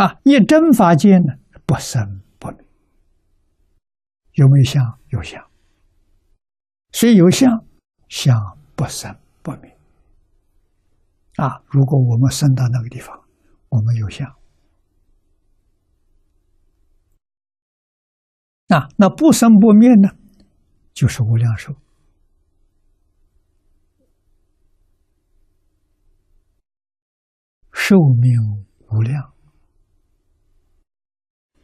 啊，一真法界呢，不生不灭，有没有相？有相，所以有相，相不生不灭。啊，如果我们生到那个地方，我们有相，啊，那不生不灭呢，就是无量寿，寿命无量。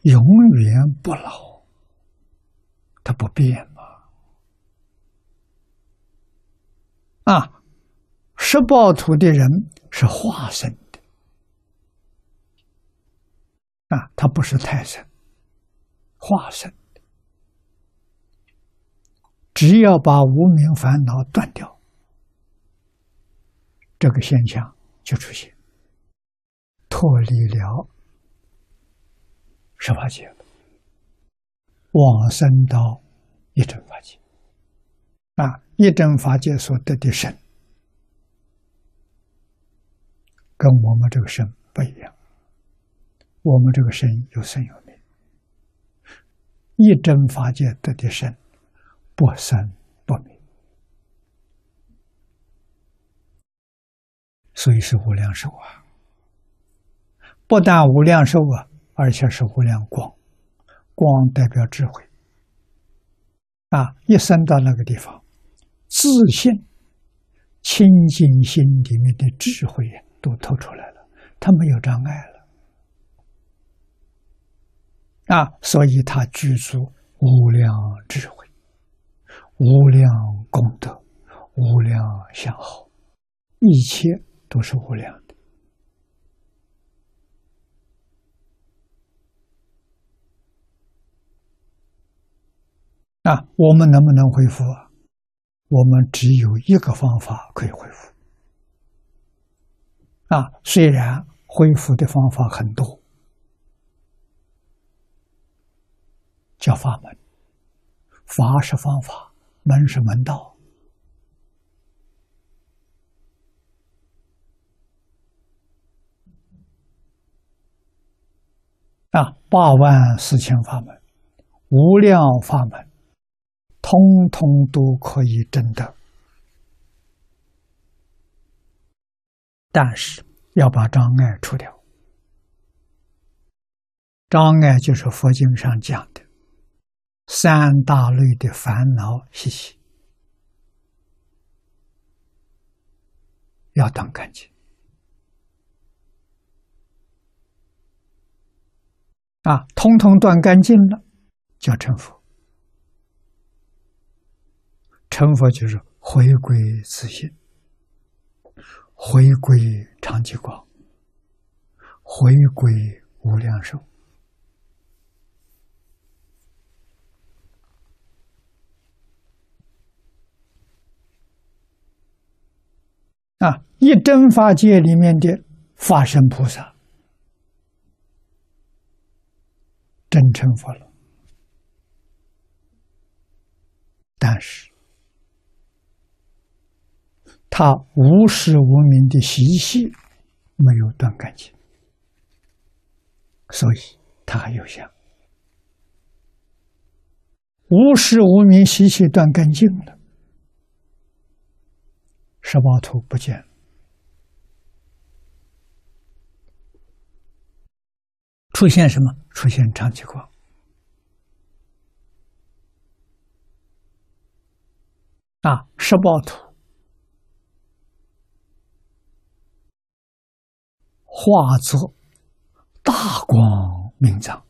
永远不老，它不变嘛？啊，十报土的人是化身的，啊，他不是太神，化身的。只要把无名烦恼断掉，这个现象就出现，脱离了。十法界往生到一真法界啊，一真法界所得的身，跟我们这个身不一样。我们这个身有生有灭，一真法界得的身不生不灭，所以是无量寿啊！不但无量寿啊！而且是无量光，光代表智慧啊！一生到那个地方，自信、清净心里面的智慧都透出来了，他没有障碍了啊！所以他具足无量智慧、无量功德、无量相好，一切都是无量。啊，我们能不能恢复？我们只有一个方法可以恢复。啊，虽然恢复的方法很多，叫法门，法是方法，门是门道。啊，八万四千法门，无量法门。通通都可以证得，但是要把障碍除掉。障碍就是佛经上讲的三大类的烦恼习气，要断干净啊！通通断干净了，叫成佛。成佛就是回归自信，回归长寂光，回归无量寿。啊，一真法界里面的法身菩萨，真成佛了，但是。他无始无明的习气没有断干净，所以他还有相。无始无明习气断干净了，十八图不见了，出现什么？出现长期光啊，十八图。化作大光明藏，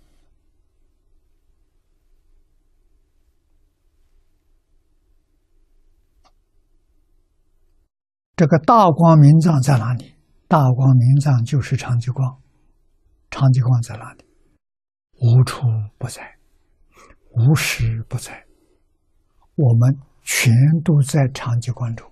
这个大光明藏在哪里？大光明藏就是长吉光，长吉光在哪里？无处不在，无时不在，我们全都在长吉光中。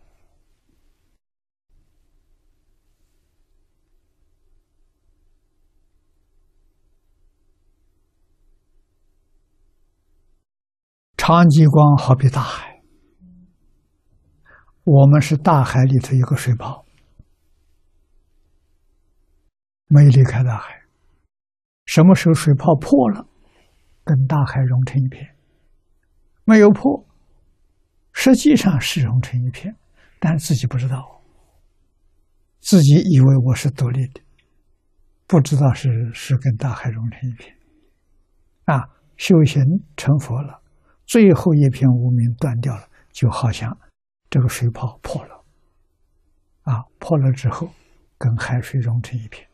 长极光好比大海，我们是大海里头一个水泡，没离开大海。什么时候水泡破了，跟大海融成一片？没有破，实际上是融成一片，但自己不知道，自己以为我是独立的，不知道是是跟大海融成一片。啊，修行成佛了，最后一片无名断掉了，就好像这个水泡破了，啊，破了之后，跟海水融成一片，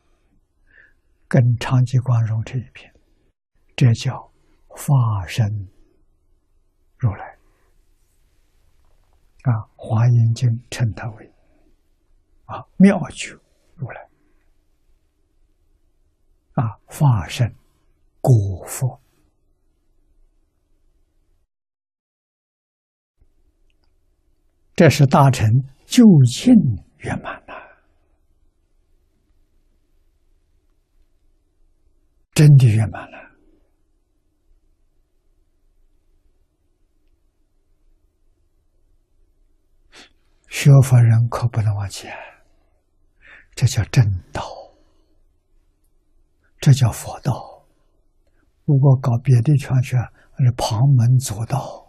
跟长吉光融成一片，这叫化身。如来。啊，《华严经》称它为啊妙觉如来。啊，化身果佛，这是大乘究竟圆满了，真的圆满了。学佛人可不能忘记，这叫正道，这叫佛道。如果搞别的圈圈，那是旁门左道。